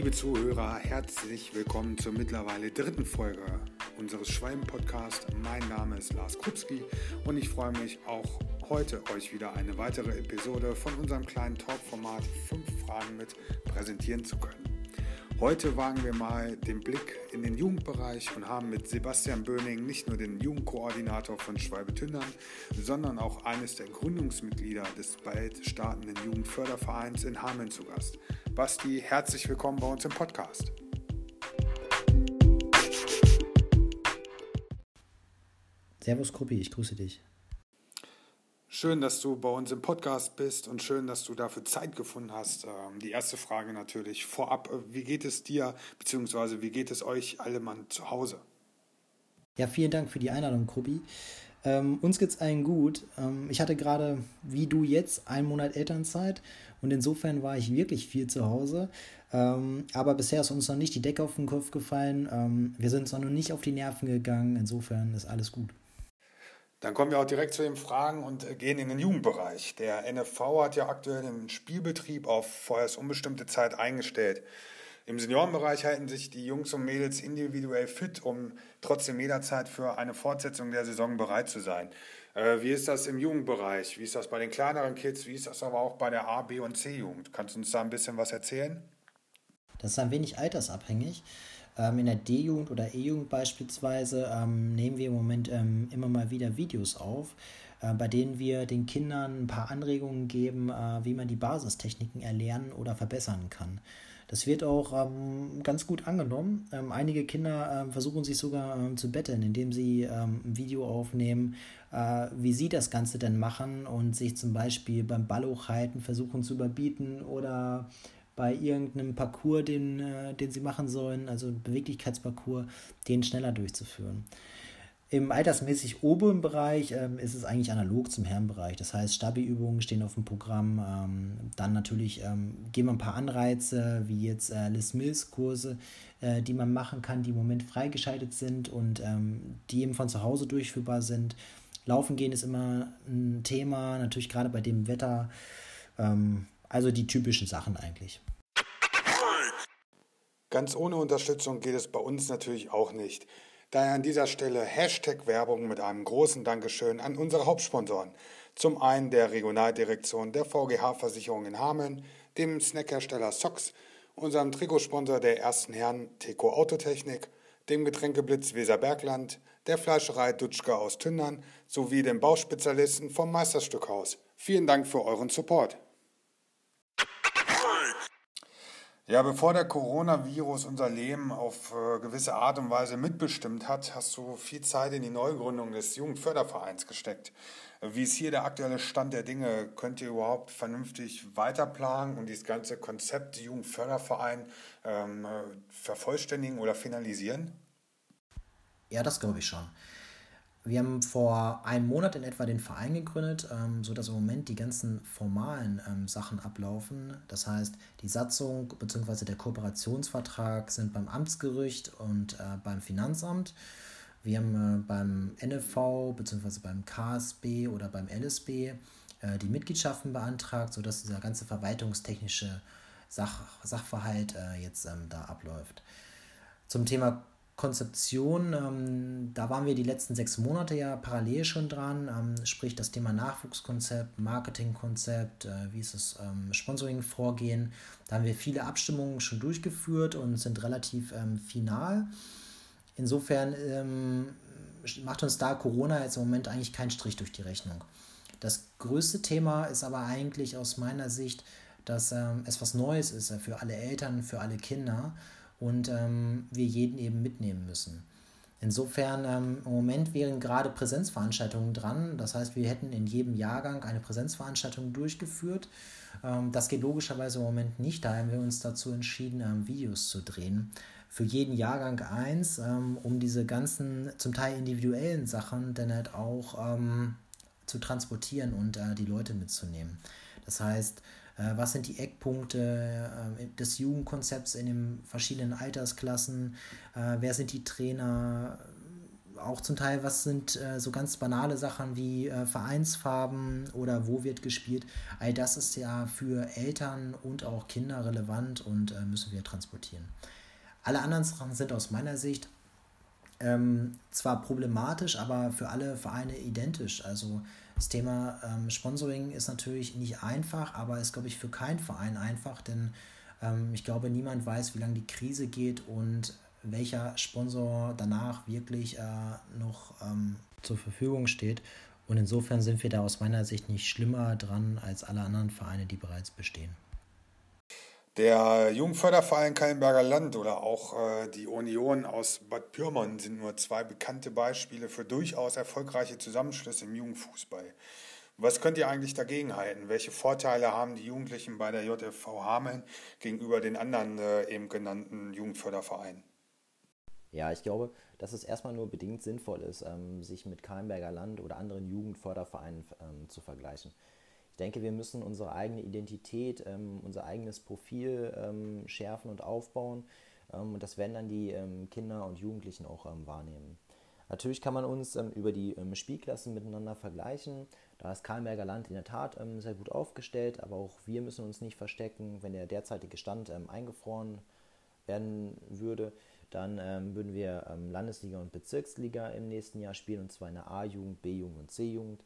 Liebe Zuhörer, herzlich willkommen zur mittlerweile dritten Folge unseres Schwalben-Podcasts. Mein Name ist Lars Krupski und ich freue mich auch heute euch wieder eine weitere Episode von unserem kleinen Talk-Format 5 Fragen mit präsentieren zu können. Heute wagen wir mal den Blick in den Jugendbereich und haben mit Sebastian Böning nicht nur den Jugendkoordinator von Schwalbe-Tündern, sondern auch eines der Gründungsmitglieder des bald startenden Jugendfördervereins in Hameln zu Gast. Basti, herzlich willkommen bei uns im Podcast. Servus Kruppi, ich grüße dich. Schön, dass du bei uns im Podcast bist und schön, dass du dafür Zeit gefunden hast. Ähm, die erste Frage natürlich vorab, äh, wie geht es dir, beziehungsweise wie geht es euch alle Mann zu Hause? Ja, vielen Dank für die Einladung, Kruppi. Ähm, uns es allen gut. Ähm, ich hatte gerade, wie du jetzt, einen Monat Elternzeit und insofern war ich wirklich viel zu Hause. Ähm, aber bisher ist uns noch nicht die Decke auf den Kopf gefallen. Ähm, wir sind uns noch nicht auf die Nerven gegangen. Insofern ist alles gut. Dann kommen wir auch direkt zu den Fragen und äh, gehen in den Jugendbereich. Der NFV hat ja aktuell den Spielbetrieb auf vorerst unbestimmte Zeit eingestellt. Im Seniorenbereich halten sich die Jungs und Mädels individuell fit, um trotzdem jederzeit für eine Fortsetzung der Saison bereit zu sein. Äh, wie ist das im Jugendbereich? Wie ist das bei den kleineren Kids? Wie ist das aber auch bei der A, B und C-Jugend? Kannst du uns da ein bisschen was erzählen? Das ist ein wenig altersabhängig. Ähm, in der D-Jugend oder E-Jugend beispielsweise ähm, nehmen wir im Moment ähm, immer mal wieder Videos auf, äh, bei denen wir den Kindern ein paar Anregungen geben, äh, wie man die Basistechniken erlernen oder verbessern kann. Das wird auch ähm, ganz gut angenommen. Ähm, einige Kinder äh, versuchen sich sogar ähm, zu betteln, indem sie ähm, ein Video aufnehmen, äh, wie sie das Ganze denn machen und sich zum Beispiel beim Ball hochhalten versuchen zu überbieten oder bei irgendeinem Parcours, den, äh, den sie machen sollen, also Beweglichkeitsparcours, den schneller durchzuführen. Im altersmäßig oberen Bereich ähm, ist es eigentlich analog zum Herrenbereich. Das heißt, Stabi-Übungen stehen auf dem Programm. Ähm, dann natürlich ähm, geben wir ein paar Anreize, wie jetzt äh, Les Mills-Kurse, äh, die man machen kann, die im Moment freigeschaltet sind und ähm, die eben von zu Hause durchführbar sind. Laufen gehen ist immer ein Thema, natürlich gerade bei dem Wetter. Ähm, also die typischen Sachen eigentlich. Ganz ohne Unterstützung geht es bei uns natürlich auch nicht. Daher an dieser Stelle Hashtag Werbung mit einem großen Dankeschön an unsere Hauptsponsoren. Zum einen der Regionaldirektion der VGH-Versicherung in Hameln, dem Snackhersteller Sox, unserem Trikotsponsor der ersten Herren Teco Autotechnik, dem Getränkeblitz Weserbergland, der Fleischerei Dutschke aus Tündern sowie den Bauspezialisten vom Meisterstückhaus. Vielen Dank für euren Support. Ja, bevor der Coronavirus unser Leben auf äh, gewisse Art und Weise mitbestimmt hat, hast du viel Zeit in die Neugründung des Jugendfördervereins gesteckt. Wie ist hier der aktuelle Stand der Dinge? Könnt ihr überhaupt vernünftig weiterplanen und dieses ganze Konzept Jugendförderverein ähm, äh, vervollständigen oder finalisieren? Ja, das glaube ich schon. Wir haben vor einem Monat in etwa den Verein gegründet, ähm, sodass im Moment die ganzen formalen ähm, Sachen ablaufen. Das heißt, die Satzung bzw. der Kooperationsvertrag sind beim Amtsgericht und äh, beim Finanzamt. Wir haben äh, beim NFV bzw. beim KSB oder beim LSB äh, die Mitgliedschaften beantragt, sodass dieser ganze verwaltungstechnische Sach Sachverhalt äh, jetzt ähm, da abläuft. Zum Thema Konzeption, ähm, da waren wir die letzten sechs Monate ja parallel schon dran, ähm, sprich das Thema Nachwuchskonzept, Marketingkonzept, äh, wie ist das ähm, Sponsoring-Vorgehen. Da haben wir viele Abstimmungen schon durchgeführt und sind relativ ähm, final. Insofern ähm, macht uns da Corona jetzt im Moment eigentlich keinen Strich durch die Rechnung. Das größte Thema ist aber eigentlich aus meiner Sicht, dass ähm, es was Neues ist äh, für alle Eltern, für alle Kinder und ähm, wir jeden eben mitnehmen müssen. Insofern ähm, im Moment wären gerade Präsenzveranstaltungen dran. Das heißt, wir hätten in jedem Jahrgang eine Präsenzveranstaltung durchgeführt. Ähm, das geht logischerweise im Moment nicht. Da haben wir uns dazu entschieden, ähm, Videos zu drehen. Für jeden Jahrgang eins, ähm, um diese ganzen zum Teil individuellen Sachen dann halt auch ähm, zu transportieren und äh, die Leute mitzunehmen. Das heißt, was sind die Eckpunkte äh, des Jugendkonzepts in den verschiedenen Altersklassen? Äh, wer sind die Trainer? auch zum Teil, was sind äh, so ganz banale Sachen wie äh, Vereinsfarben oder wo wird gespielt. All das ist ja für Eltern und auch Kinder relevant und äh, müssen wir transportieren. Alle anderen Sachen sind aus meiner Sicht ähm, zwar problematisch, aber für alle Vereine identisch. Also das Thema ähm, Sponsoring ist natürlich nicht einfach, aber ist, glaube ich, für keinen Verein einfach, denn ähm, ich glaube, niemand weiß, wie lange die Krise geht und welcher Sponsor danach wirklich äh, noch ähm, zur Verfügung steht. Und insofern sind wir da aus meiner Sicht nicht schlimmer dran als alle anderen Vereine, die bereits bestehen. Der Jugendförderverein Kallenberger Land oder auch äh, die Union aus Bad Pyrmont sind nur zwei bekannte Beispiele für durchaus erfolgreiche Zusammenschlüsse im Jugendfußball. Was könnt ihr eigentlich dagegen halten? Welche Vorteile haben die Jugendlichen bei der JFV Hameln gegenüber den anderen äh, eben genannten Jugendfördervereinen? Ja, ich glaube, dass es erstmal nur bedingt sinnvoll ist, ähm, sich mit Kallenberger Land oder anderen Jugendfördervereinen ähm, zu vergleichen denke, wir müssen unsere eigene Identität, ähm, unser eigenes Profil ähm, schärfen und aufbauen. Ähm, und das werden dann die ähm, Kinder und Jugendlichen auch ähm, wahrnehmen. Natürlich kann man uns ähm, über die Spielklassen miteinander vergleichen. Da ist Karlberger Land in der Tat sehr gut aufgestellt, aber auch wir müssen uns nicht verstecken. Wenn der derzeitige Stand eingefroren werden würde, dann würden wir Landesliga und Bezirksliga im nächsten Jahr spielen, und zwar in der A-Jugend, B-Jugend und C-Jugend.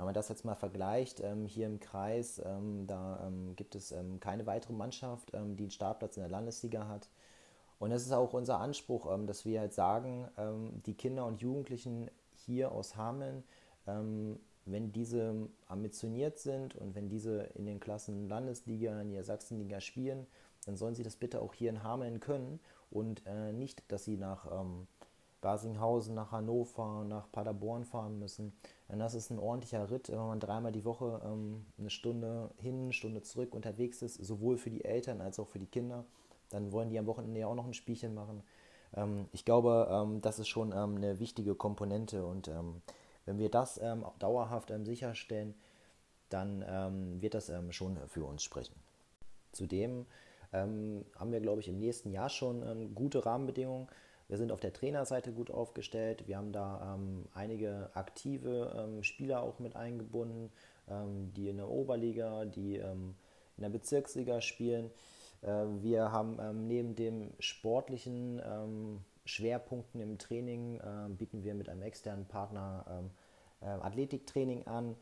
Wenn man das jetzt mal vergleicht, ähm, hier im Kreis, ähm, da ähm, gibt es ähm, keine weitere Mannschaft, ähm, die einen Startplatz in der Landesliga hat. Und es ist auch unser Anspruch, ähm, dass wir halt sagen, die Kinder und Jugendlichen hier aus Hameln, wenn diese ambitioniert sind und wenn diese in den Klassen Landesliga, in der Sachsenliga spielen, dann sollen sie das bitte auch hier in Hameln können und äh, nicht, dass sie nach Basinghausen, nach Hannover, nach Paderborn fahren müssen. Denn das ist ein ordentlicher Ritt, wenn man dreimal die Woche ähm, eine Stunde hin, eine Stunde zurück unterwegs ist, sowohl für die Eltern als auch für die Kinder. Dann wollen die am Wochenende ja auch noch ein Spielchen machen. Ähm, ich glaube, ähm, das ist schon ähm, eine wichtige Komponente und ähm, wenn wir das ähm, auch dauerhaft sicherstellen, dann wird das schon für uns sprechen. Zudem haben wir, glaube ich, im nächsten Jahr schon gute Rahmenbedingungen wir sind auf der Trainerseite gut aufgestellt. Wir haben da ähm, einige aktive ähm, Spieler auch mit eingebunden, ähm, die in der Oberliga, die ähm, in der Bezirksliga spielen. Äh, wir haben ähm, neben dem sportlichen ähm, Schwerpunkten im Training, äh, bieten wir mit einem externen Partner äh, Athletiktraining an.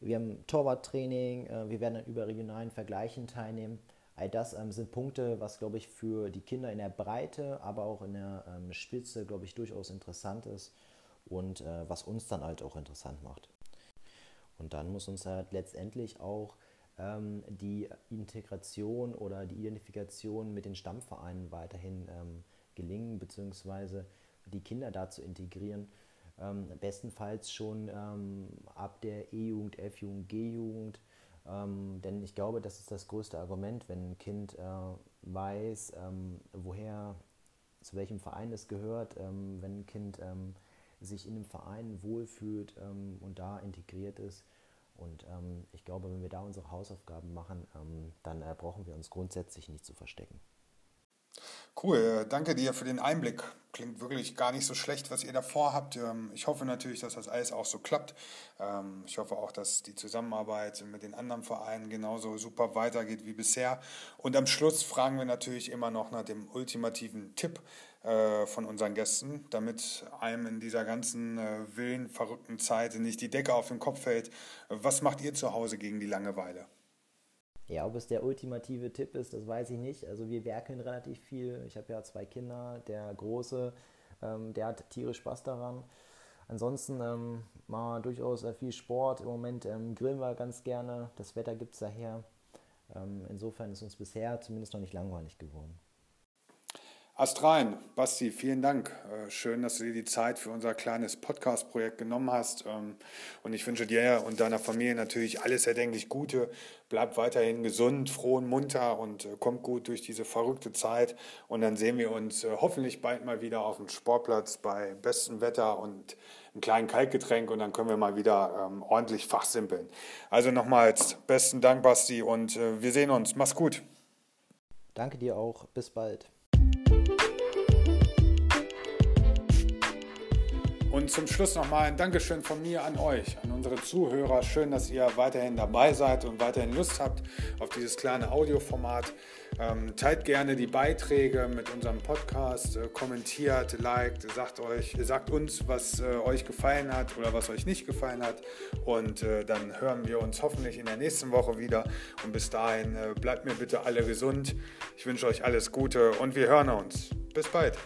Wir haben Torwarttraining, äh, wir werden an überregionalen Vergleichen teilnehmen. All das ähm, sind Punkte, was, glaube ich, für die Kinder in der Breite, aber auch in der ähm, Spitze, glaube ich, durchaus interessant ist und äh, was uns dann halt auch interessant macht. Und dann muss uns halt letztendlich auch ähm, die Integration oder die Identifikation mit den Stammvereinen weiterhin ähm, gelingen, beziehungsweise die Kinder da zu integrieren. Ähm, bestenfalls schon ähm, ab der E-Jugend, F-Jugend, G-Jugend ähm, denn ich glaube, das ist das größte Argument, wenn ein Kind äh, weiß, ähm, woher, zu welchem Verein es gehört, ähm, wenn ein Kind ähm, sich in einem Verein wohlfühlt ähm, und da integriert ist. Und ähm, ich glaube, wenn wir da unsere Hausaufgaben machen, dann äh, brauchen wir uns grundsätzlich nicht zu verstecken. Cool, äh, danke dir für den Einblick. Klingt wirklich gar nicht so schlecht, was ihr da vorhabt. Ähm, ich hoffe natürlich, dass das alles auch so klappt. Ähm, ich hoffe auch, dass die Zusammenarbeit mit den anderen Vereinen genauso super weitergeht wie bisher. Und am Schluss fragen wir natürlich immer noch nach dem ultimativen Tipp äh, von unseren Gästen, damit einem in dieser ganzen äh, willen, verrückten Zeit nicht die Decke auf den Kopf fällt. Was macht ihr zu Hause gegen die Langeweile? Ja, ob es der ultimative Tipp ist, das weiß ich nicht. Also wir werkeln relativ viel. Ich habe ja zwei Kinder. Der Große, ähm, der hat tierisch Spaß daran. Ansonsten ähm, mal durchaus viel Sport. Im Moment ähm, grillen wir ganz gerne. Das Wetter gibt es daher. Ähm, insofern ist uns bisher zumindest noch nicht langweilig geworden. Astrein, Basti, vielen Dank. Äh, schön, dass du dir die Zeit für unser kleines Podcast-Projekt genommen hast. Ähm, und ich wünsche dir und deiner Familie natürlich alles erdenklich Gute. Bleib weiterhin gesund, froh und munter und äh, kommt gut durch diese verrückte Zeit. Und dann sehen wir uns äh, hoffentlich bald mal wieder auf dem Sportplatz bei bestem Wetter und einem kleinen Kaltgetränk. Und dann können wir mal wieder ähm, ordentlich fachsimpeln. Also nochmals besten Dank, Basti, und wir sehen uns. Mach's gut. Danke dir auch. Bis bald. Und zum Schluss nochmal ein Dankeschön von mir an euch, an unsere Zuhörer. Schön, dass ihr weiterhin dabei seid und weiterhin Lust habt auf dieses kleine Audioformat. Ähm, teilt gerne die Beiträge mit unserem Podcast, äh, kommentiert, liked, sagt euch, sagt uns, was äh, euch gefallen hat oder was euch nicht gefallen hat. Und äh, dann hören wir uns hoffentlich in der nächsten Woche wieder. Und bis dahin äh, bleibt mir bitte alle gesund. Ich wünsche euch alles Gute und wir hören uns. Bis bald.